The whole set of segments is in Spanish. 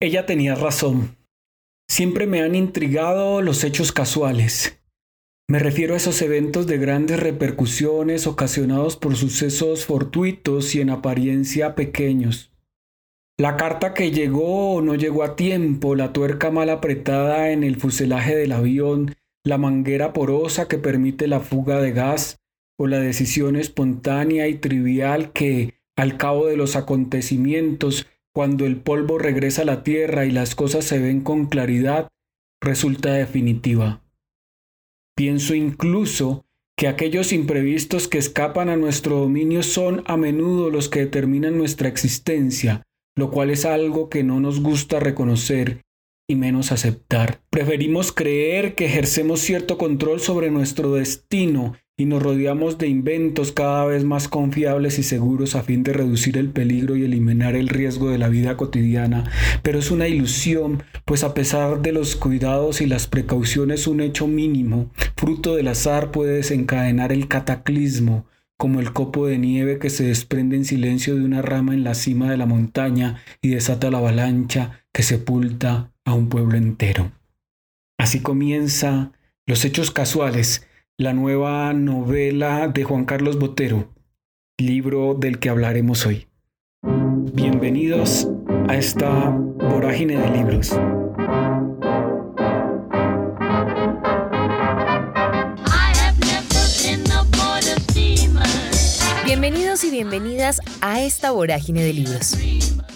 Ella tenía razón. Siempre me han intrigado los hechos casuales. Me refiero a esos eventos de grandes repercusiones ocasionados por sucesos fortuitos y en apariencia pequeños. La carta que llegó o no llegó a tiempo, la tuerca mal apretada en el fuselaje del avión, la manguera porosa que permite la fuga de gas, o la decisión espontánea y trivial que, al cabo de los acontecimientos, cuando el polvo regresa a la tierra y las cosas se ven con claridad, resulta definitiva. Pienso incluso que aquellos imprevistos que escapan a nuestro dominio son a menudo los que determinan nuestra existencia, lo cual es algo que no nos gusta reconocer y menos aceptar. Preferimos creer que ejercemos cierto control sobre nuestro destino y nos rodeamos de inventos cada vez más confiables y seguros a fin de reducir el peligro y eliminar el riesgo de la vida cotidiana, pero es una ilusión, pues a pesar de los cuidados y las precauciones un hecho mínimo, fruto del azar puede desencadenar el cataclismo, como el copo de nieve que se desprende en silencio de una rama en la cima de la montaña y desata la avalancha que sepulta a un pueblo entero. Así comienza Los Hechos Casuales, la nueva novela de Juan Carlos Botero, libro del que hablaremos hoy. Bienvenidos a esta vorágine de libros. Bienvenidos y bienvenidas a esta vorágine de libros.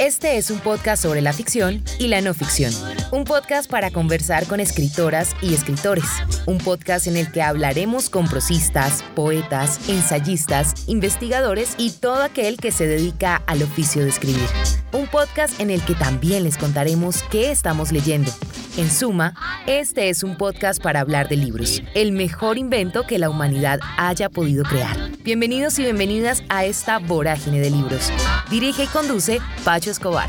Este es un podcast sobre la ficción y la no ficción. Un podcast para conversar con escritoras y escritores. Un podcast en el que hablaremos con prosistas, poetas, ensayistas, investigadores y todo aquel que se dedica al oficio de escribir. Un podcast en el que también les contaremos qué estamos leyendo. En suma, este es un podcast para hablar de libros, el mejor invento que la humanidad haya podido crear. Bienvenidos y bienvenidas a esta vorágine de libros. Dirige y conduce Pacho Escobar.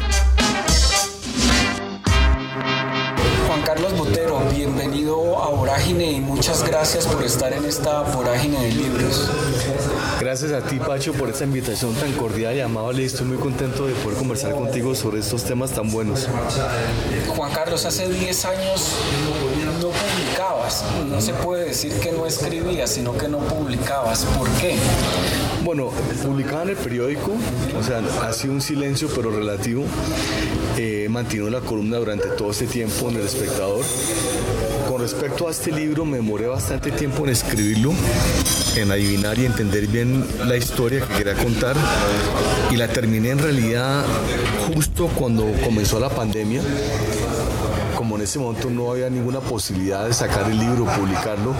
Juan Carlos Botero, bienvenido a Vorágine y muchas gracias por estar en esta vorágine de libros. Gracias a ti, Pacho, por esta invitación tan cordial y amable. Estoy muy contento de poder conversar contigo sobre estos temas tan buenos. Juan Carlos, hace 10 años no publicabas. No se puede decir que no escribías, sino que no publicabas. ¿Por qué? Bueno, publicaba en el periódico, o sea, ha sido un silencio pero relativo. He mantenido la columna durante todo este tiempo en El Espectador. Con respecto a este libro, me demoré bastante tiempo en escribirlo, en adivinar y entender bien la historia que quería contar. Y la terminé en realidad justo cuando comenzó la pandemia como en ese momento no había ninguna posibilidad de sacar el libro, publicarlo,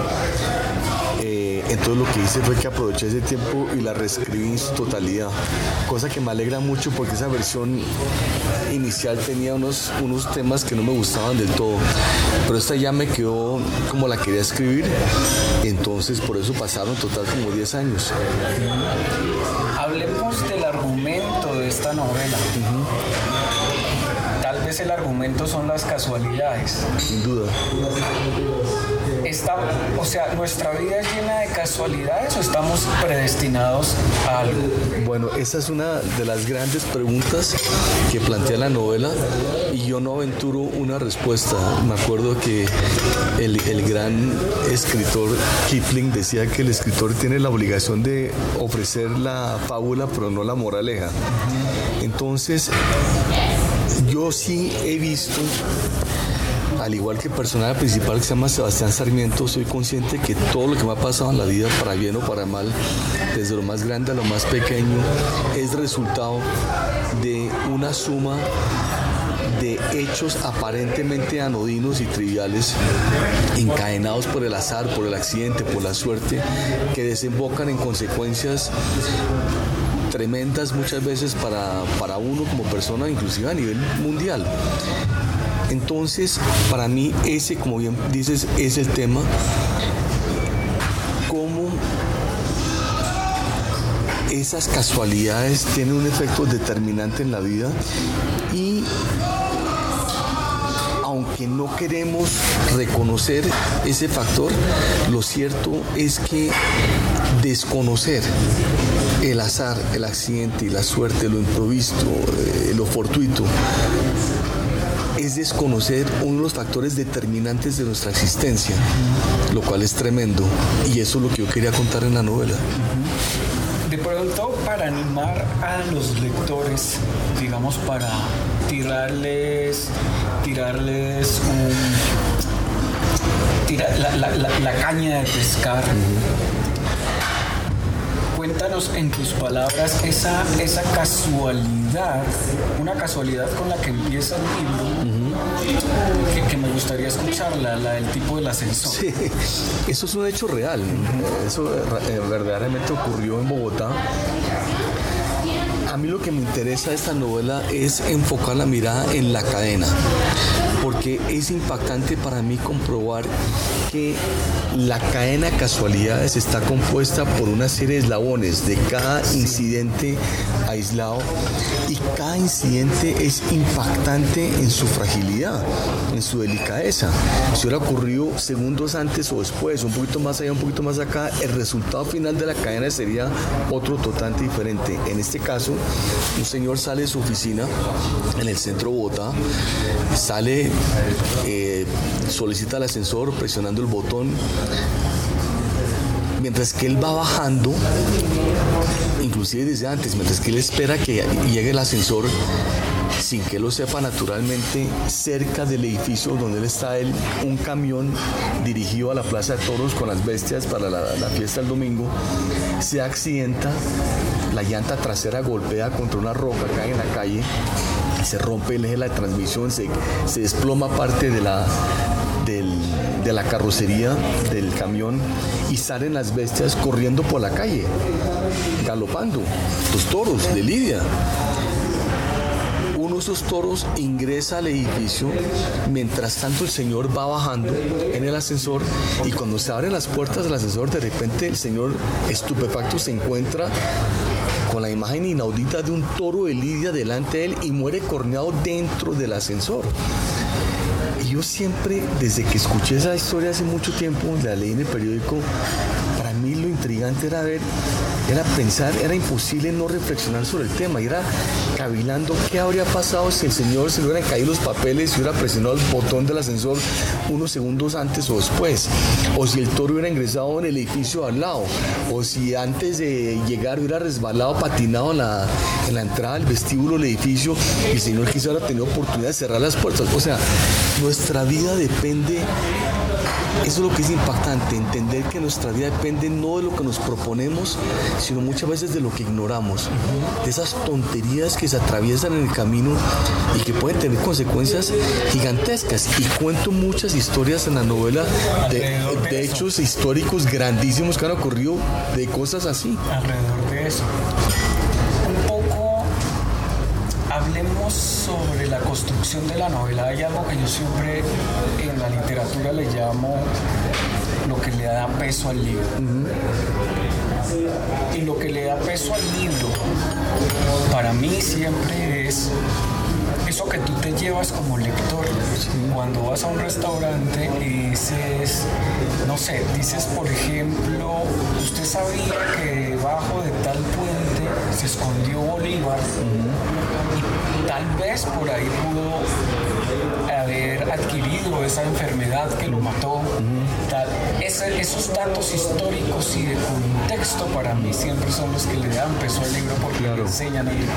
eh, entonces lo que hice fue que aproveché ese tiempo y la reescribí en su totalidad, cosa que me alegra mucho porque esa versión inicial tenía unos, unos temas que no me gustaban del todo, pero esta ya me quedó como la quería escribir, entonces por eso pasaron total como 10 años. Hablemos del argumento de esta novela el argumento son las casualidades. Sin duda. Está, o sea, ¿nuestra vida es llena de casualidades o estamos predestinados a algo? Bueno, esa es una de las grandes preguntas que plantea la novela y yo no aventuro una respuesta. Me acuerdo que el, el gran escritor Kipling decía que el escritor tiene la obligación de ofrecer la fábula pero no la moraleja. Entonces, yo sí he visto, al igual que el personaje principal que se llama Sebastián Sarmiento, soy consciente que todo lo que me ha pasado en la vida, para bien o para mal, desde lo más grande a lo más pequeño, es resultado de una suma de hechos aparentemente anodinos y triviales, encadenados por el azar, por el accidente, por la suerte, que desembocan en consecuencias tremendas muchas veces para, para uno como persona, inclusive a nivel mundial. Entonces, para mí ese, como bien dices, es el tema. Cómo esas casualidades tienen un efecto determinante en la vida y aunque no queremos reconocer ese factor, lo cierto es que desconocer el azar, el accidente y la suerte, lo improvisto, eh, lo fortuito, es desconocer uno de los factores determinantes de nuestra existencia, lo cual es tremendo. Y eso es lo que yo quería contar en la novela. De pronto, para animar a los lectores, digamos, para tirarles, tirarles la, caña de pescar cuéntanos en tus palabras esa, esa casualidad, una casualidad con la que empieza el libro, que, me gustaría escucharla, la del tipo del ascensor. Sí, eso es un hecho real. Eso eh, verdaderamente ocurrió en Bogotá. A mí lo que me interesa de esta novela es enfocar la mirada en la cadena, porque es impactante para mí comprobar que la cadena de casualidades está compuesta por una serie de eslabones de cada incidente aislado y cada incidente es impactante en su fragilidad, en su delicadeza. Si hubiera ocurrido segundos antes o después, un poquito más allá, un poquito más acá, el resultado final de la cadena sería otro totalmente diferente. En este caso, un señor sale de su oficina en el centro de Bogotá, sale, eh, solicita el ascensor presionando el botón, mientras que él va bajando, inclusive desde antes, mientras que él espera que llegue el ascensor, sin que lo sepa naturalmente, cerca del edificio donde él está, él, un camión dirigido a la Plaza de Toros con las bestias para la, fiesta del domingo, se accidenta, la llanta trasera golpea contra una roca, cae en la calle, se rompe el eje de la transmisión, se, desploma parte de la, de la carrocería del camión y salen las bestias corriendo por la calle, galopando, los toros de Lidia. Uno de esos toros ingresa al edificio, mientras tanto el señor va bajando en el ascensor y cuando se abren las puertas del ascensor, de repente el señor estupefacto se encuentra con la imagen inaudita de un toro de Lidia delante de él y muere corneado dentro del ascensor. Y yo siempre, desde que escuché esa historia hace mucho tiempo, la leí en el periódico, para mí lo intrigante era ver era pensar, era imposible no reflexionar sobre el tema, era cavilando qué habría pasado si el señor se le hubieran caído los papeles y hubiera presionado el botón del ascensor unos segundos antes o después, o si el toro hubiera ingresado en el edificio al lado, o si antes de llegar hubiera resbalado, patinado en la, en la entrada del vestíbulo del edificio y el señor quizá hubiera tenido oportunidad de cerrar las puertas. O sea, nuestra vida depende eso es lo que es impactante, entender que nuestra vida depende no de lo que nos proponemos, sino muchas veces de lo que ignoramos, de esas tonterías que se atraviesan en el camino y que pueden tener consecuencias gigantescas. Y cuento muchas historias en la novela de, hechos históricos grandísimos que han ocurrido de cosas así. Alrededor de eso. Un poco sobre la construcción de la novela. Hay algo que yo siempre en la literatura le llamo lo que le da peso al libro. Y lo que le da peso al libro, para mí siempre es eso que tú te llevas como lector. Cuando vas a un restaurante y dices, no sé, dices por ejemplo, usted sabía que debajo de tal puente se escondió Bolívar tal vez por ahí pudo haber adquirido esa enfermedad que lo mató. esos datos históricos y de contexto para mí siempre son los que le dan peso al libro porque le enseñan a lectura.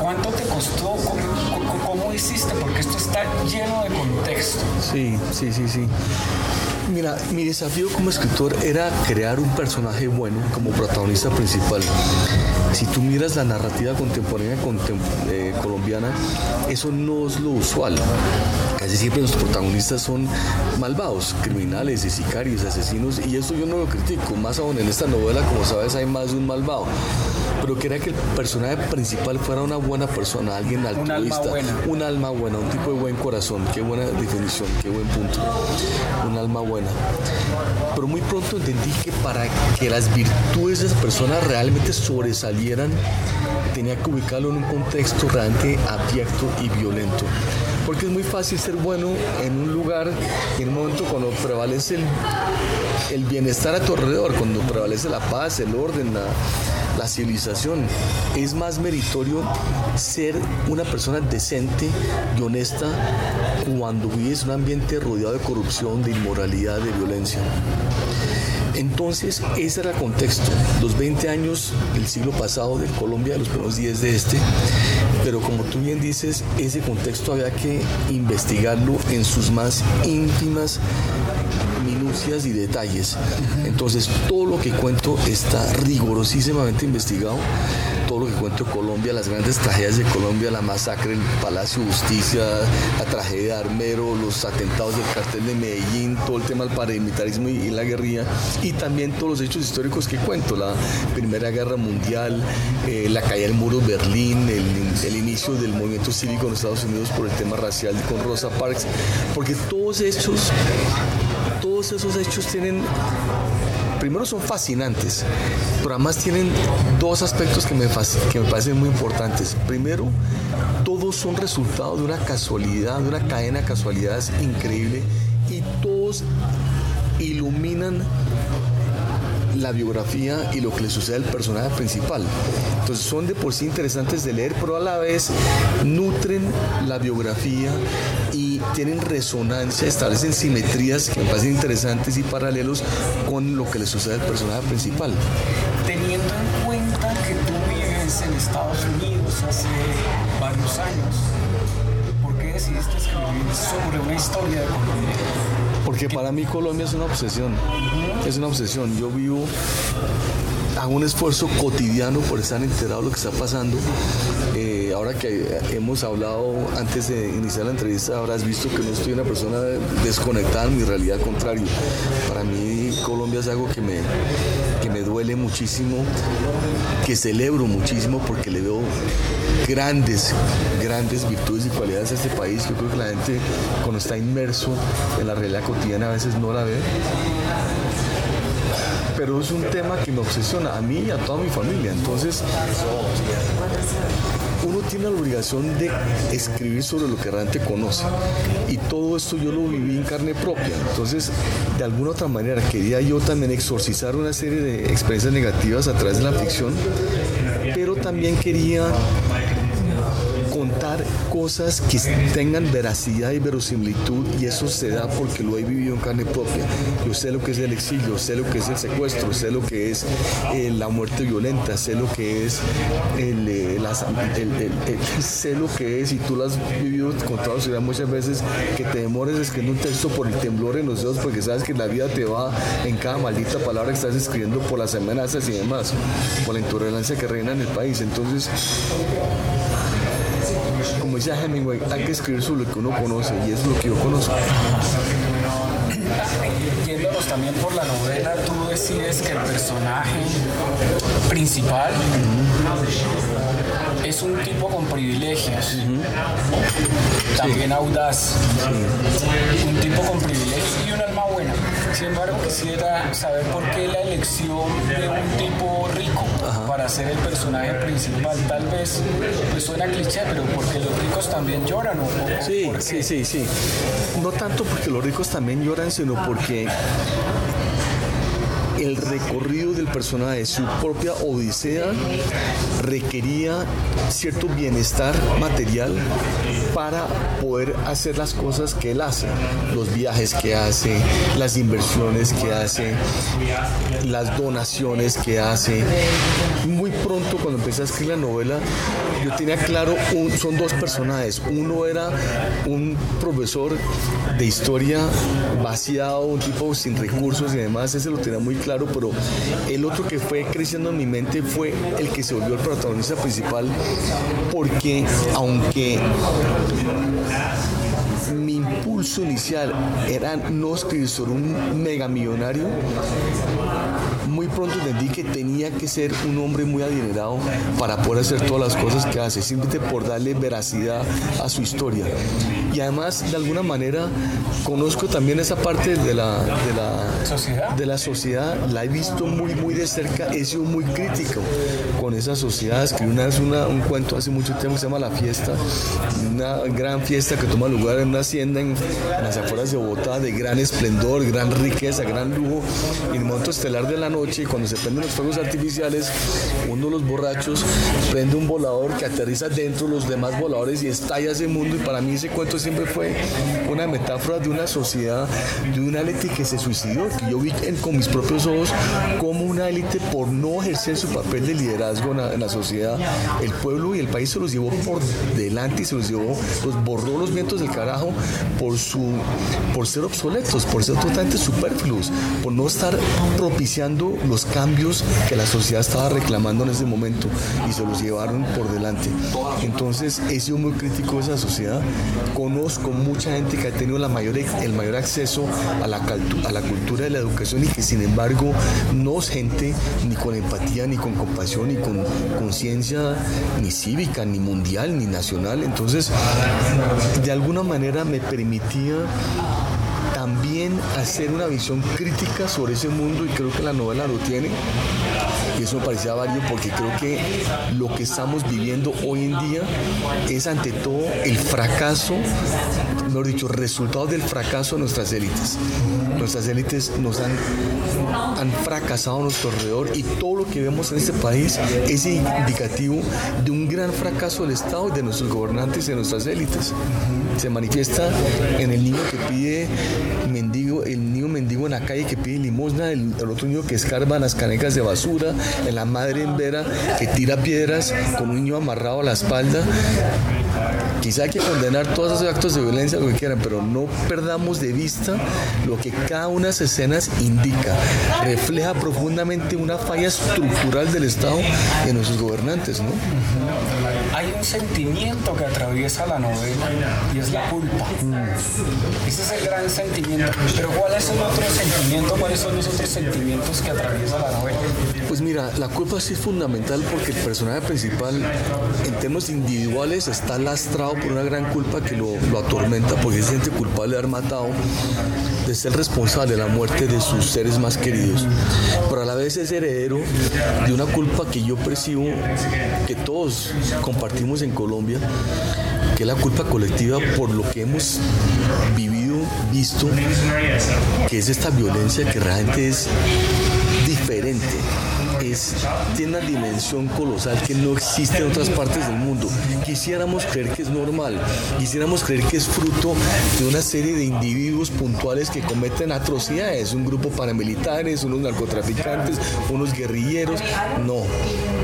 ¿Cuánto te costó? ¿Cómo, hiciste? Porque esto está lleno de contexto. Sí, sí, sí, sí. Mira, mi desafío como escritor era crear un personaje bueno como protagonista principal. Si tú miras la narrativa contemporánea eh, colombiana, eso no es lo usual. Casi siempre los protagonistas son malvados, criminales, sicarios, asesinos, y eso yo no lo critico. Más aún en esta novela, como sabes, hay más de un malvado pero quería que el personaje principal fuera una buena persona, alguien altruista, un alma buena, un, alma buena, un tipo de buen corazón, qué buena definición, qué buen punto, un alma buena. Pero muy pronto entendí que para que las virtudes de esa persona realmente sobresalieran, tenía que ubicarlo en un contexto realmente abyecto y violento. Porque es muy fácil ser bueno en un lugar y en un momento cuando prevalece el, el bienestar a tu alrededor, cuando prevalece la paz, el orden, la, la civilización. Es más meritorio ser una persona decente y honesta cuando vives un ambiente rodeado de corrupción, de inmoralidad, de violencia. Entonces, ese era el contexto, los 20 años del siglo pasado de Colombia, los primeros 10 de este, pero como tú bien dices, ese contexto había que investigarlo en sus más íntimas minucias y detalles. Entonces, todo lo que cuento está rigurosísimamente investigado todo lo que cuento de Colombia, las grandes tragedias de Colombia, la masacre del Palacio de Justicia, la tragedia de Armero, los atentados del cartel de Medellín, todo el tema del paramilitarismo y, la guerrilla, y también todos los hechos históricos que cuento, la Primera Guerra Mundial, eh, la caída del muro de Berlín, el, el, inicio del movimiento cívico en Estados Unidos por el tema racial con Rosa Parks, porque todos hechos, todos esos hechos tienen primero son fascinantes, pero además tienen dos aspectos que me, que me parecen muy importantes. Primero, todos son resultado de una casualidad, de una cadena de casualidades increíble y todos iluminan la biografía y lo que le sucede al personaje principal. Entonces son de por sí interesantes de leer, pero a la vez nutren la biografía y tienen resonancia, establecen simetrías que me parecen interesantes y paralelos con lo que le sucede al personaje principal. Teniendo en cuenta que tú vives en Estados Unidos hace varios años, ¿por qué decidiste escribir sobre una historia de Colombia? Porque para mí Colombia es una obsesión, es una obsesión. Yo vivo, hago un esfuerzo cotidiano por estar enterado de lo que está pasando. Eh, ahora que hemos hablado antes de iniciar la entrevista, habrás visto que no estoy una persona desconectada en mi realidad, contrario. Para mí Colombia es algo que me, que me duele muchísimo, que celebro muchísimo porque le veo grandes, grandes virtudes y cualidades a este país. Yo creo que la gente cuando está inmerso en la realidad cotidiana a veces no la ve. Pero es un tema que me obsesiona a mí y a toda mi familia. Entonces, uno tiene la obligación de escribir sobre lo que realmente conoce. Y todo esto yo lo viví en carne propia. Entonces, de alguna otra manera, quería yo también exorcizar una serie de experiencias negativas a través de la ficción, pero también quería cosas que tengan veracidad y verosimilitud y eso se da porque lo he vivido en carne propia. Yo sé lo que es el exilio, sé lo que es el secuestro, sé lo que es eh, la muerte violenta, sé lo que es el, eh, sé lo que es y tú lo has vivido con toda ciudad muchas veces que te demores escribiendo un texto por el temblor en los dedos porque sabes que la vida te va en cada maldita palabra que estás escribiendo por las amenazas y demás, por la intolerancia que reina en el país. Entonces, como decía Hemingway, hay que escribir sobre lo que uno conoce y es lo que yo conozco. Yéndonos también por la novela, tú decides que el personaje principal es un tipo con privilegios, también audaz, un tipo con privilegios y un alma buena. Sin embargo, quisiera saber por qué la elección de un tipo rico para ser el personaje principal. Tal vez pues, suena cliché, pero porque los ricos también lloran. ¿o, sí, sí, sí, sí. No tanto porque los ricos también lloran, sino porque el recorrido del personaje, su propia odisea, requería cierto bienestar material para poder hacer las cosas que él hace, los viajes que hace, las inversiones que hace, las donaciones que hace. Muy pronto cuando empecé a escribir la novela, yo tenía claro, son dos personajes. Uno era un profesor de historia vaciado, un tipo sin recursos y demás, ese lo tenía muy claro, pero el otro que fue creciendo en mi mente fue el que se volvió el protagonista principal, porque aunque mi impulso inicial era no escribir sobre un mega millonario, muy pronto entendí que tenía que ser un hombre muy adinerado para poder hacer todas las cosas que hace, simplemente por darle veracidad a su historia. Y además, de alguna manera, conozco también esa parte de la, de la, ¿Sociedad? De la sociedad, la he visto muy, muy de cerca, he sido muy crítico con esa sociedad. Escribí una vez un cuento hace mucho tiempo que se llama La Fiesta, una gran fiesta que toma lugar en una hacienda en, las afueras de Bogotá, de gran esplendor, gran riqueza, gran lujo, y en el momento estelar de la noche, cuando se prenden los fuegos artificiales, uno de los borrachos prende un volador que aterriza dentro de los demás voladores y estalla ese mundo. Y para mí ese cuento siempre fue una metáfora de una sociedad, de una élite que se suicidó, que yo vi con mis propios ojos como una élite por no ejercer su papel de liderazgo en la, sociedad, el pueblo y el país se los llevó por delante y se los llevó, los borró los vientos del carajo por su por ser obsoletos, por ser totalmente superfluos, por no estar propiciando los cambios que la sociedad estaba reclamando en ese momento y se los llevaron por delante. Entonces he sido muy crítico de esa sociedad. Conozco mucha gente que ha tenido el mayor acceso a la, a la cultura de la educación y que sin embargo no es gente ni con empatía, ni con compasión, ni con conciencia, ni cívica, ni mundial, ni nacional. Entonces, de alguna manera me permitía también hacer una visión crítica sobre ese mundo y creo que la novela lo tiene. Y eso me parecía válido porque creo que lo que estamos viviendo hoy en día es ante todo el fracaso, mejor dicho, resultado del fracaso de nuestras élites. Nuestras élites nos han, han fracasado a nuestro alrededor y todo lo que vemos en este país es indicativo de un gran fracaso del Estado y de nuestros gobernantes y de nuestras élites. Se manifiesta en el niño que pide mendigo, el niño mendigo en la calle que pide limosna, el, otro niño que escarba las canecas de basura, en la madre en vera que tira piedras con un niño amarrado a la espalda. Quizá hay que condenar todos esos actos de violencia, lo que quieran, pero no perdamos de vista lo que cada una de esas escenas indica. Refleja profundamente una falla estructural del Estado y de nuestros gobernantes, ¿no? Hay un sentimiento que atraviesa la novela y es la culpa. Ese es el gran sentimiento. Pero ¿cuál es el otro sentimiento? ¿Cuáles son los otros sentimientos que atraviesa la novela? Pues mira, la culpa sí es fundamental porque el personaje principal, en términos individuales, está lastrado por una gran culpa que lo, atormenta porque se siente culpable de haber matado, de ser responsable de la muerte de sus seres más queridos. Pero es heredero de una culpa que yo percibo que todos compartimos en Colombia, que es la culpa colectiva por lo que hemos vivido, visto, que es esta violencia que realmente es diferente tiene una dimensión colosal que no existe en otras partes del mundo. Quisiéramos creer que es normal, quisiéramos creer que es fruto de una serie de individuos puntuales que cometen atrocidades, un grupo paramilitares, unos narcotraficantes, unos guerrilleros. No,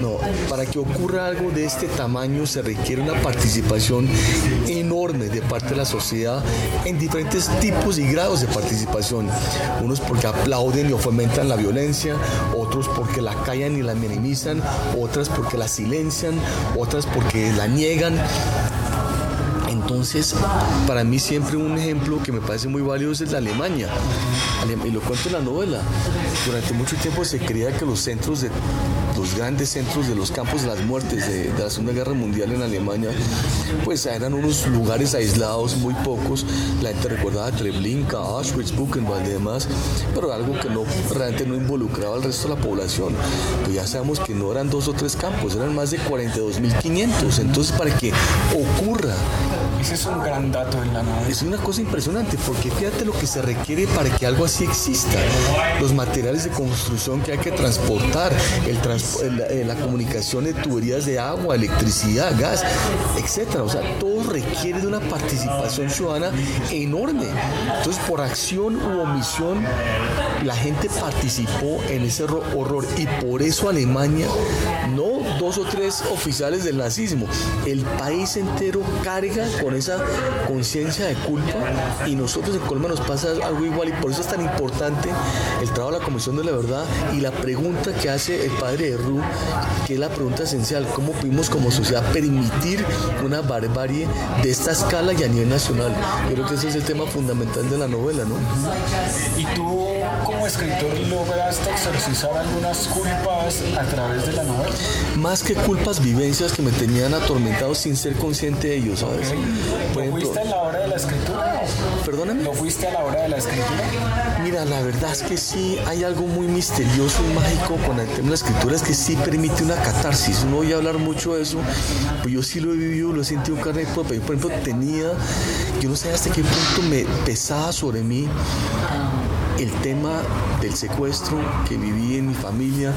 no. Para que ocurra algo de este tamaño se requiere una participación enorme de parte de la sociedad en diferentes tipos y grados de participación. Unos porque aplauden y fomentan la violencia, otros porque la callan y la minimizan, otras porque la silencian, otras porque la niegan. Entonces, para mí siempre un ejemplo que me parece muy valioso es la Alemania. Y lo cuento en la novela. Durante mucho tiempo se creía que los centros de los grandes centros de los campos de las muertes de, la Segunda Guerra Mundial en Alemania, pues eran unos lugares aislados, muy pocos. La gente recordaba Treblinka, Auschwitz, Buchenwald y demás, pero algo que no realmente no involucraba al resto de la población. Pues ya sabemos que no eran dos o tres campos, eran más de 42.500. Entonces, para que ocurra ese es un gran dato en la novela. Es una cosa impresionante porque fíjate lo que se requiere para que algo así exista. Los materiales de construcción que hay que transportar, el eh, la, comunicación de tuberías de agua, electricidad, gas, etcétera. O sea, todo requiere de una participación ciudadana enorme. Entonces, por acción u omisión, la gente participó en ese horror y por eso Alemania no dos o tres oficiales del nazismo. El país entero carga con esa conciencia de culpa y nosotros en Colma nos pasa algo igual y por eso es tan importante el trabajo de la Comisión de la Verdad y la pregunta que hace el padre de Ru, que es la pregunta esencial, ¿cómo pudimos como sociedad permitir una barbarie de esta escala y a nivel nacional? Yo creo que ese es el tema fundamental de la novela, ¿no? Y tú como escritor lograste exorcizar algunas culpas a través de la novela más que culpas, vivencias que me tenían atormentado sin ser consciente de ellos, ¿sabes? ¿Lo fuiste a la hora de la escritura? Perdóname. ¿Lo fuiste a la hora de la escritura? Mira, la verdad es que sí, hay algo muy misterioso y mágico con el tema de la escritura, es que sí permite una catarsis. No voy a hablar mucho de eso, pero yo sí lo he vivido, lo he sentido carne propia. Yo, por ejemplo, tenía, yo no sé hasta qué punto me pesaba sobre mí el tema del secuestro que viví en mi familia,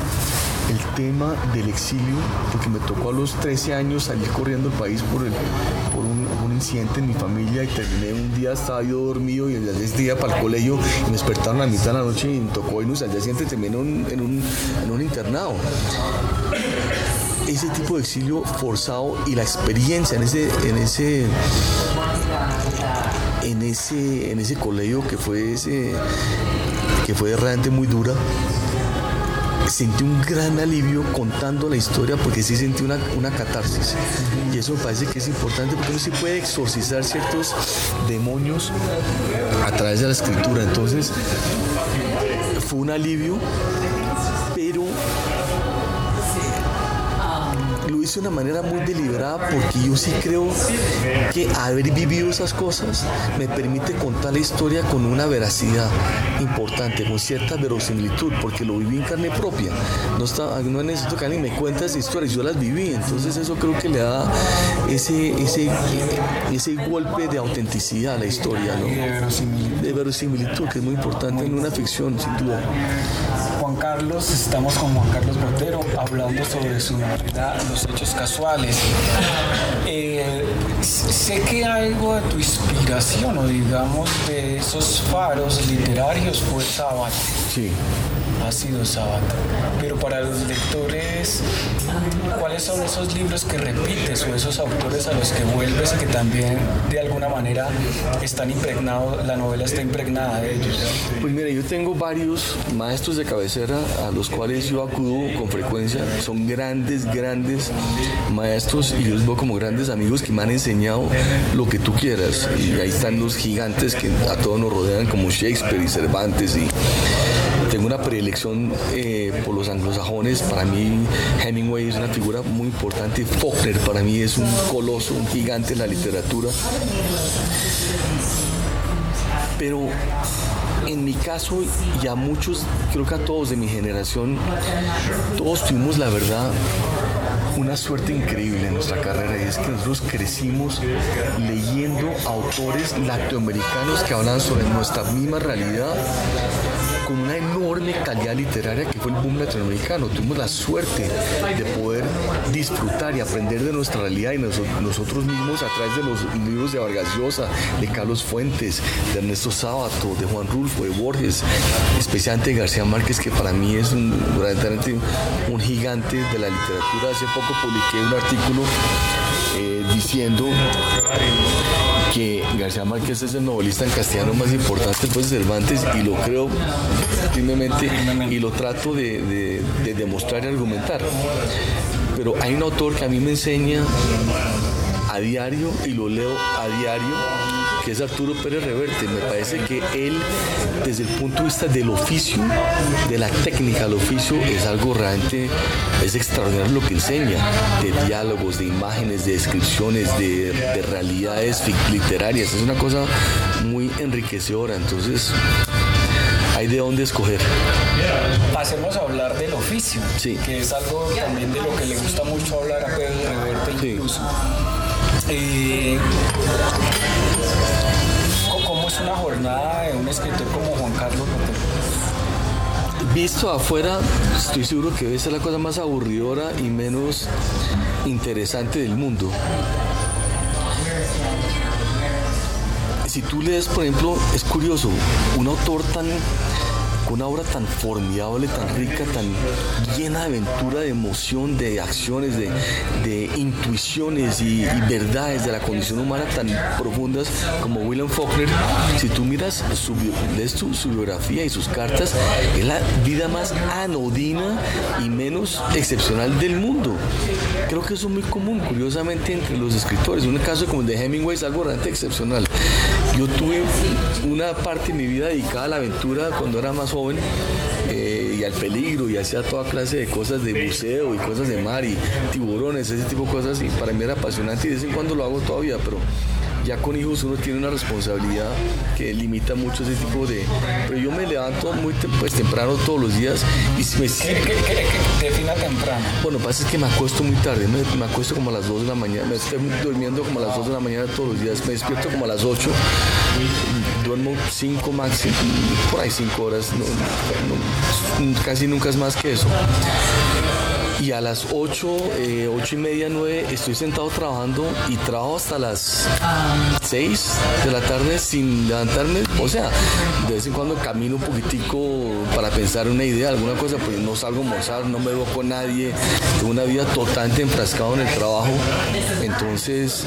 el tema del exilio, porque me tocó a los 13 años salir corriendo el país por, el, por un, incidente en mi familia y terminé un día, estaba yo dormido y el día día para el colegio y me despertaron a mitad de la noche y me tocó irnos al día siguiente terminé en un, en un internado. Ese tipo de exilio forzado y la experiencia en ese, en ese, en ese, en ese colegio que fue ese, que fue realmente muy dura, sentí un gran alivio contando la historia porque sí sentí una, una catarsis. Y eso me parece que es importante porque uno sí puede exorcizar ciertos demonios a través de la escritura. Entonces, fue un alivio de una manera muy deliberada porque yo sí creo que haber vivido esas cosas me permite contar la historia con una veracidad importante, con cierta verosimilitud, porque lo viví en carne propia. No, está, no necesito que alguien me cuente esas historias, yo las viví, entonces eso creo que le da ese, ese, ese golpe de autenticidad a la historia, ¿no? de verosimilitud, que es muy importante en una ficción, sin duda. Juan Carlos, estamos con Juan Carlos Botero hablando sobre su novela Los Hechos Casuales. Eh, sé que algo de tu inspiración o digamos de esos faros literarios fue Sábado. Sí ha sido Sábado. Pero para los lectores, ¿cuáles son esos libros que repites o esos autores a los que vuelves que también de alguna manera están impregnados, la novela está impregnada de ellos? Pues mira, yo tengo varios maestros de cabecera a los cuales yo acudo con frecuencia. Son grandes, grandes maestros y yo los veo como grandes amigos que me han enseñado lo que tú quieras. Y ahí están los gigantes que a todos nos rodean como Shakespeare y Cervantes y tengo una predilección eh, por los anglosajones. Para mí Hemingway es una figura muy importante. Faulkner para mí es un coloso, un gigante en la literatura. Pero en mi caso y a muchos, creo que a todos de mi generación, todos tuvimos la verdad una suerte increíble en nuestra carrera y es que nosotros crecimos leyendo autores latinoamericanos que hablan sobre nuestra misma realidad con una enorme calidad literaria que fue el boom latinoamericano. Tuvimos la suerte de poder disfrutar y aprender de nuestra realidad y nosotros mismos a través de los libros de Vargas Llosa, de Carlos Fuentes, de Ernesto Sábato, de Juan Rulfo, de Borges, especialmente de García Márquez, que para mí es un, verdaderamente un gigante de la literatura. Hace poco publiqué un artículo eh, diciendo que García Márquez es el novelista en castellano más importante después de Cervantes y lo creo firmemente y lo trato de, de demostrar y argumentar. Pero hay un autor que a mí me enseña a diario y lo leo a diario que es Arturo Pérez Reverte. Me parece que él, desde el punto de vista del oficio, de la técnica del oficio, es algo realmente, es extraordinario lo que enseña, de diálogos, de imágenes, de descripciones, de, de realidades literarias. Es una cosa muy enriquecedora. Entonces, hay de dónde escoger. Pasemos a hablar del oficio, que es algo también de lo que le gusta mucho hablar a Pedro Reverte incluso. Eh, ¿Cómo es jornada de un escritor como Juan Carlos Visto afuera, estoy seguro que debe ser la cosa más aburridora y menos interesante del mundo. Si tú lees, por ejemplo, es curioso, un autor tan una obra tan formidable, tan rica, tan llena de aventura, de emoción, de acciones, de, intuiciones y, verdades de la condición humana tan profundas como William Faulkner, si tú miras, su, biografía y sus cartas, es la vida más anodina y menos excepcional del mundo. Creo que eso es muy común, curiosamente, entre los escritores. Un caso como el de Hemingway es algo realmente excepcional. Yo tuve una parte de mi vida dedicada a la aventura cuando era más joven eh, y al peligro y hacía toda clase de cosas de buceo y cosas de mar y tiburones, ese tipo de cosas y para mí era apasionante y de vez en cuando lo hago todavía, pero Ya con hijos uno tiene una responsabilidad que limita mucho ese tipo de... Pero yo me levanto muy pues, temprano todos los días y me... ¿Qué, qué, qué, defina temprano? Bueno, pasa es que me acuesto muy tarde, me, me, acuesto como a las 2 de la mañana, me estoy durmiendo como a las 2 de la mañana todos los días, me despierto como a las 8, duermo 5 máximo, por ahí 5 horas, no, no, casi nunca es más que eso y a las 8, eh, 8 y media, 9 estoy sentado trabajando y trabajo hasta las 6 de la tarde sin levantarme. O sea, de vez en cuando camino un poquitico para pensar una idea, alguna cosa, pues no salgo a almorzar, no me veo con nadie, tengo una vida totalmente enfrascado en el trabajo. Entonces,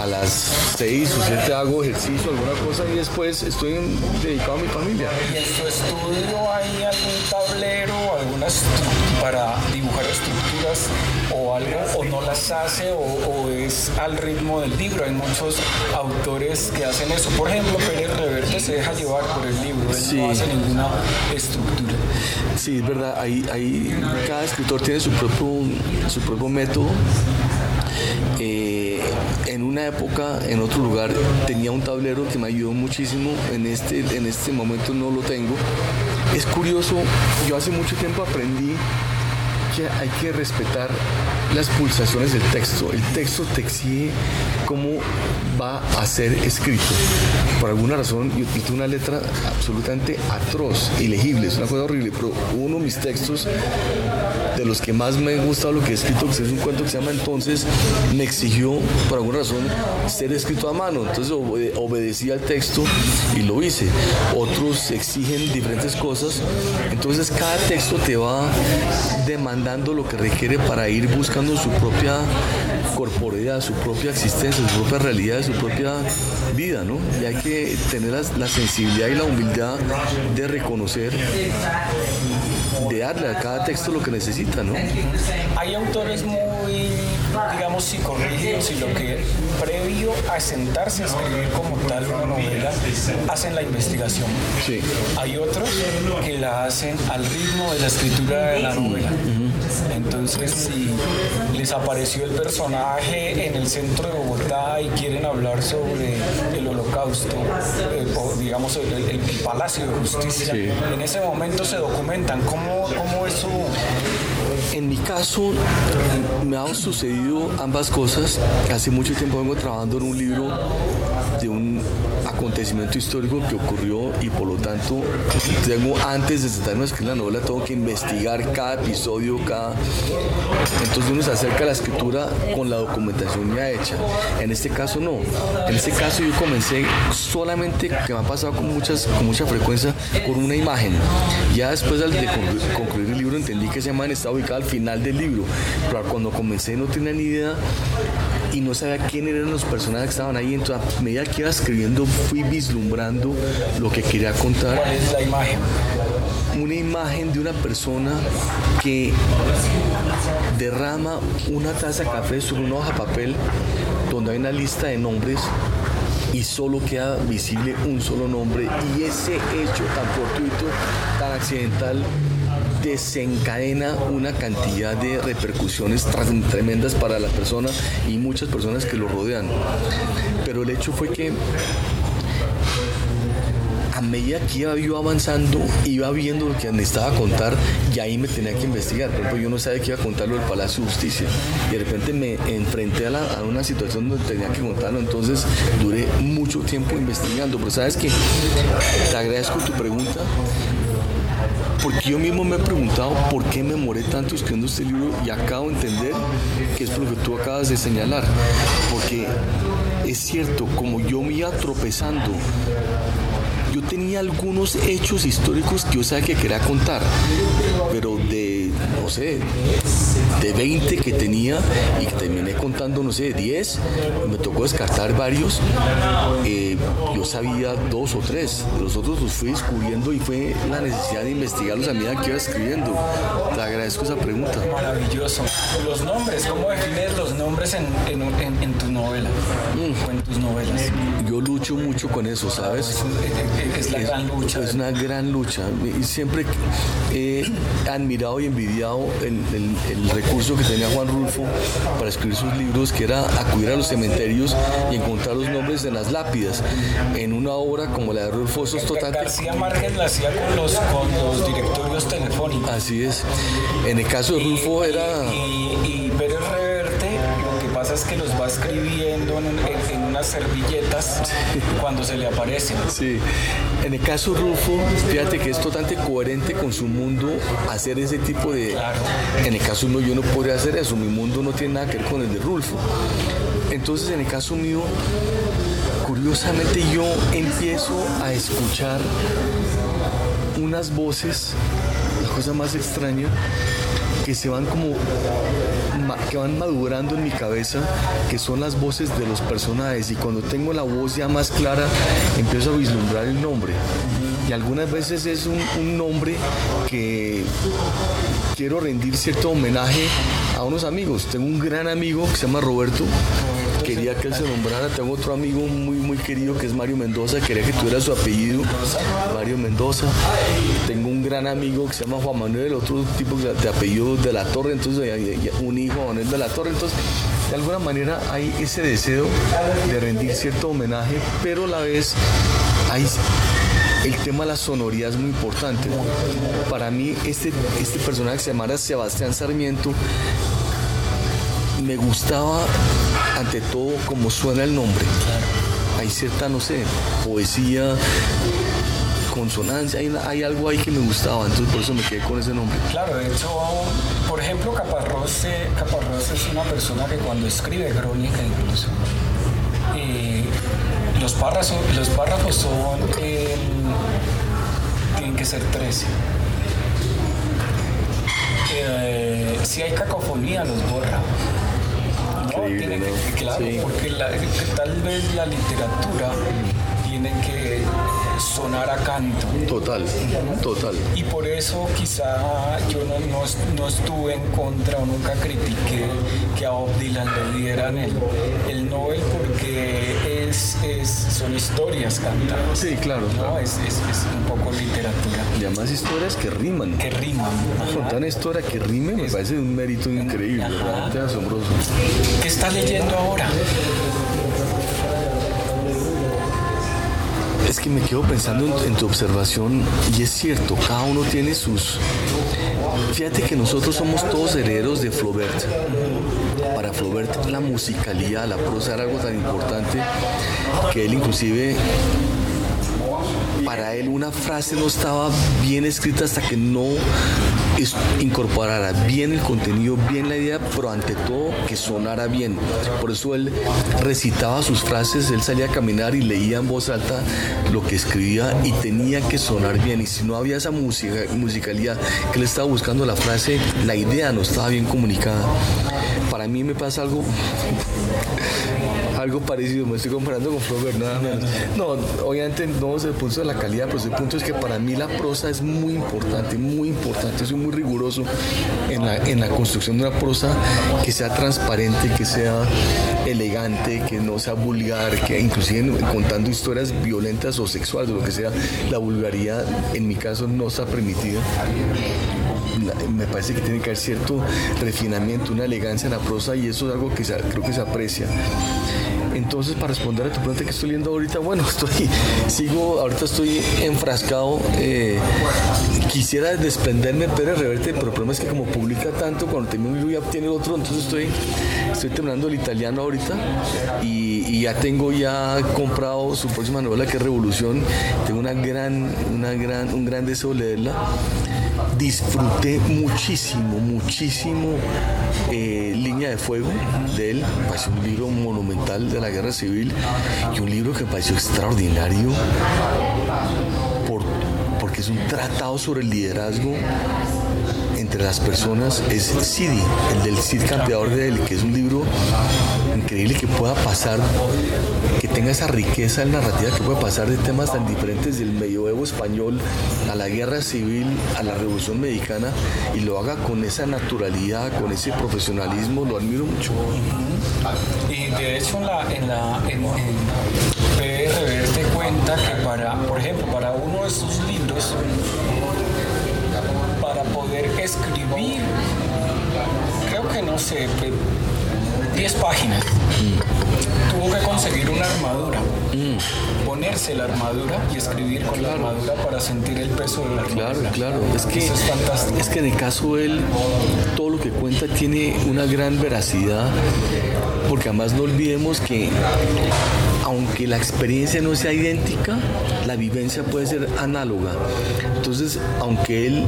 a las 6 o 7 hago ejercicio, alguna cosa y después estoy dedicado a mi familia. ¿Y en tu estudio hay algún tablero, algunas para dibujar estructuras o algo, o no las hace, o, es al ritmo del libro. Hay muchos autores que hacen eso. Por ejemplo, Pérez Reverte se deja llevar por el libro, él no hace ninguna estructura. Sí, es verdad, ahí, ahí cada escritor tiene su propio, su propio método. Eh, en una época, en otro lugar, tenía un tablero que me ayudó muchísimo. En este, en este momento no lo tengo. Es curioso, yo hace mucho tiempo aprendí hay que respetar las pulsaciones del texto. El texto te exige cómo va a ser escrito. Por alguna razón, yo, tengo una letra absolutamente atroz, ilegible, es una cosa horrible, pero uno de mis textos, de los que más me ha gustado lo que he escrito, que es un cuento que se llama Entonces, me exigió, por alguna razón, ser escrito a mano. Entonces obedecí al texto y lo hice. Otros exigen diferentes cosas. Entonces cada texto te va demandando lo que requiere para ir buscando su propia corporeidad, su propia existencia, su propia realidad, su propia vida, ¿no? Y hay que tener la, la sensibilidad y la humildad de reconocer de darle a cada texto lo que necesita, ¿no? Hay autores muy, digamos, psicorrígidos y lo que previo a sentarse a escribir como tal una novela, hacen la investigación. Sí. Hay otros que la hacen al ritmo de la escritura de la novela. Entonces, si les apareció el personaje en el centro de Bogotá y quieren hablar sobre el holocausto, eh, o digamos el, el, el, Palacio de Justicia, Sí. en ese momento se documentan. ¿Cómo, cómo eso? En mi caso, me han sucedido ambas cosas. Hace mucho tiempo vengo trabajando en un libro de un acontecimiento histórico que ocurrió y por lo tanto tengo antes de sentarme a escribir la novela tengo que investigar cada episodio, cada entonces uno se acerca a la escritura con la documentación ya hecha. En este caso no. En este caso yo comencé solamente que me ha pasado con muchas con mucha frecuencia con una imagen. Ya después de concluir, concluir el libro entendí que esa imagen estaba ubicada al final del libro, pero cuando comencé no tenía ni idea y no sabía quién eran los personajes que estaban ahí. Entonces, a medida que iba escribiendo, fui vislumbrando lo que quería contar. ¿Cuál es la imagen? Una imagen de una persona que derrama una taza de café sobre una hoja de papel donde hay una lista de nombres y solo queda visible un solo nombre y ese hecho tan fortuito, tan accidental desencadena una cantidad de repercusiones tremendas para la persona y muchas personas que lo rodean. Pero el hecho fue que a medida que iba avanzando, iba viendo lo que necesitaba contar y ahí me tenía que investigar. Por ejemplo, yo no sabía que iba a contar lo del Palacio de Justicia y de repente me enfrenté a una situación donde tenía que contarlo. Entonces duré mucho tiempo investigando. Pero sabes que te agradezco tu pregunta porque yo mismo me he preguntado por qué me moré tanto escribiendo este libro y acabo de entender que es lo que tú acabas de señalar. Porque es cierto, como yo me iba tropezando, yo tenía algunos hechos históricos que yo sabía que quería contar, pero de, no sé, de 20 que tenía y terminé contando, no sé, 10, me tocó descartar varios. Eh, yo sabía dos o tres. Los otros los fui descubriendo y fue la necesidad de investigarlos a medida que iba escribiendo. Te agradezco esa pregunta. Maravilloso. Los nombres, ¿cómo defines los nombres en, en, tu novela mm. en tus novelas? Yo lucho mucho con eso, ¿sabes? Es, la gran lucha. Es una gran lucha. Y siempre he admirado y envidiado el, el recurso que tenía Juan Rulfo para escribir sus libros, que era acudir a los cementerios y encontrar los nombres de las lápidas. En una obra como la de Rulfo, eso es total. García Márquez la hacía con los, con los directorios telefónicos. Así es. En el caso de Rulfo era. Y, y, que pasa es que los va escribiendo en, unas servilletas cuando se le aparecen. Sí. En el caso de Rulfo, fíjate que es totalmente coherente con su mundo hacer ese tipo de. En el caso mío, yo no podría hacer eso. Mi mundo no tiene nada que ver con el de Rulfo. Entonces, en el caso mío, curiosamente yo empiezo a escuchar unas voces, la cosa más extraña, que se van como que van madurando en mi cabeza, que son las voces de los personajes y cuando tengo la voz ya más clara empiezo a vislumbrar el nombre. Y algunas veces es un, nombre que quiero rendir cierto homenaje a unos amigos. Tengo un gran amigo que se llama Roberto, quería que él se nombrara. Tengo otro amigo muy, muy querido que es Mario Mendoza, quería que tuviera su apellido, Mario Mendoza. Tengo un gran amigo que se llama Juan Manuel, otro tipo de apellido de la Torre, entonces un hijo Juan Manuel de la Torre. Entonces, de alguna manera hay ese deseo de rendir cierto homenaje, pero a la vez hay el tema de la sonoridad es muy importante. Para mí, este, este personaje que se llama Sebastián Sarmiento me gustaba ante todo como suena el nombre. Hay cierta, no sé, poesía, consonancia, hay, algo ahí que me gustaba, entonces por eso me quedé con ese nombre. Claro, de hecho, por ejemplo, Caparrós, Caparrós es una persona que cuando escribe crónica incluso, eh, los, párrafos, los párrafos son, eh, tienen que ser 13. Eh, si hay cacofonía, los borra claro, porque tal vez la literatura tiene que sonar a canto. Total, total. Y por eso quizá yo no, estuve en contra o nunca critiqué que a Bob Dylan le dieran el, el Nobel porque es, son historias cantadas. Sí, claro. ¿no? Es, un poco literatura. Y además historias que riman. Que riman. Contar historia que rime me parece un mérito increíble, realmente asombroso. ¿Qué está leyendo ahora? Es que me quedo pensando en, tu observación y es cierto, cada uno tiene sus... Fíjate que nosotros somos todos herederos de Flaubert. Flaubert la musicalidad, la prosa era algo tan importante que él inclusive para él una frase no estaba bien escrita hasta que no incorporara bien el contenido, bien la idea, pero ante todo que sonara bien. Por eso él recitaba sus frases, él salía a caminar y leía en voz alta lo que escribía y tenía que sonar bien. Y si no había esa musicalidad que él estaba buscando la frase, la idea no estaba bien comunicada. Para mí me pasa algo algo parecido, me estoy comparando con Flaubert, nada menos. No, obviamente no desde el punto de la calidad, pero el punto es que para mí la prosa es muy importante, muy importante, soy muy riguroso en la, en la construcción de una prosa que sea transparente, que sea elegante, que no sea vulgar, que inclusive contando historias violentas o sexuales o lo que sea, la vulgaridad en mi caso no está permitida me parece que tiene que haber cierto refinamiento, una elegancia en la prosa y eso es algo que creo que se aprecia. Entonces, para responder a tu pregunta que estoy leyendo ahorita, bueno, estoy, sigo, ahorita estoy enfrascado. Eh, quisiera desprenderme de Pérez Reverte, pero el problema es que como publica tanto, cuando termino un ya obtiene otro, entonces estoy, estoy terminando el italiano ahorita y, y, ya tengo ya comprado su próxima novela que es Revolución. Tengo una gran, una gran, un gran deseo de leerla disfruté muchísimo, muchísimo eh, Línea de Fuego de él. Me pareció un libro monumental de la guerra civil y un libro que pareció extraordinario porque es un tratado sobre el liderazgo entre las personas. Es Sidi, el del Cid Campeador de él, que es un libro increíble que pueda pasar, que tenga esa riqueza narrativa que puede pasar de temas tan diferentes del medioevo español a la guerra civil, a la revolución mexicana y lo haga con esa naturalidad, con ese profesionalismo, lo admiro mucho. Y de hecho en la, en la en, te cuenta que para, por ejemplo, para uno de sus libros, para poder escribir, creo que no sé, 10 páginas. Tuvo que conseguir una armadura, ponerse la armadura y escribir con la armadura para sentir el peso de la armadura. Claro, claro. Es que, es fantástico. Es que en el caso él, todo lo que cuenta tiene una gran veracidad, porque además no olvidemos que aunque la experiencia no sea idéntica, la vivencia puede ser análoga. Entonces, aunque él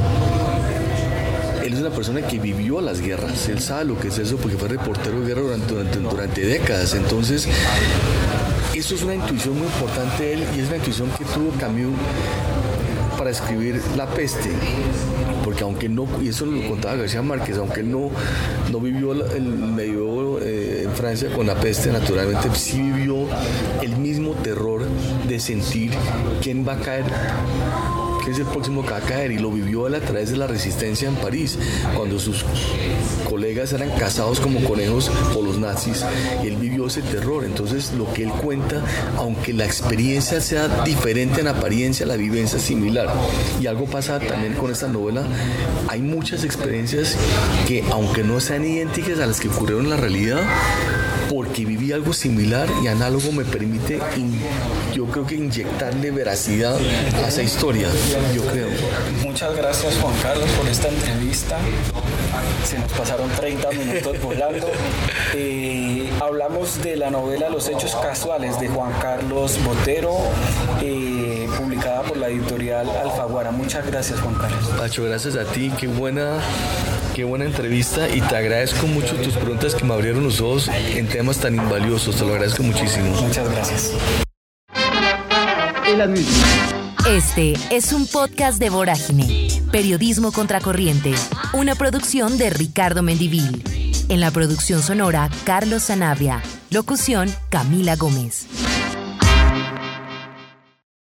una persona que vivió las guerras, él sabe lo que es eso porque fue reportero de guerra durante, durante, décadas. Entonces, eso es una intuición muy importante de él y es una intuición que tuvo Camus para escribir La peste, porque aunque no, y eso lo contaba García Márquez, aunque él no, no vivió el medio eh, en Francia con la peste, naturalmente sí vivió el mismo terror de sentir quién va a caer que es el próximo que va a caer y lo vivió él a través de la resistencia en París, cuando sus colegas eran cazados como conejos por los nazis, y él vivió ese terror. Entonces lo que él cuenta, aunque la experiencia sea diferente en apariencia, la vivencia es similar. Y algo pasa también con esta novela, hay muchas experiencias que aunque no sean idénticas a las que ocurrieron en la realidad, porque viví algo similar y análogo me permite, yo creo que inyectarle veracidad a esa historia, yo creo. Muchas gracias Juan Carlos por esta entrevista. Se nos pasaron 30 minutos volando. Eh, hablamos de la novela Los Hechos Casuales de Juan Carlos Botero, eh, publicada por la editorial Alfaguara. Muchas gracias Juan Carlos. Pacho, gracias a ti. Qué buena Qué buena entrevista y te agradezco mucho tus preguntas que me abrieron los ojos en temas tan invaliosos. Te lo agradezco muchísimo. Muchas gracias. Este es un podcast de Vorágine, Periodismo Contracorriente, una producción de Ricardo Mendivil. En la producción sonora, Carlos Sanabria. Locución, Camila Gómez.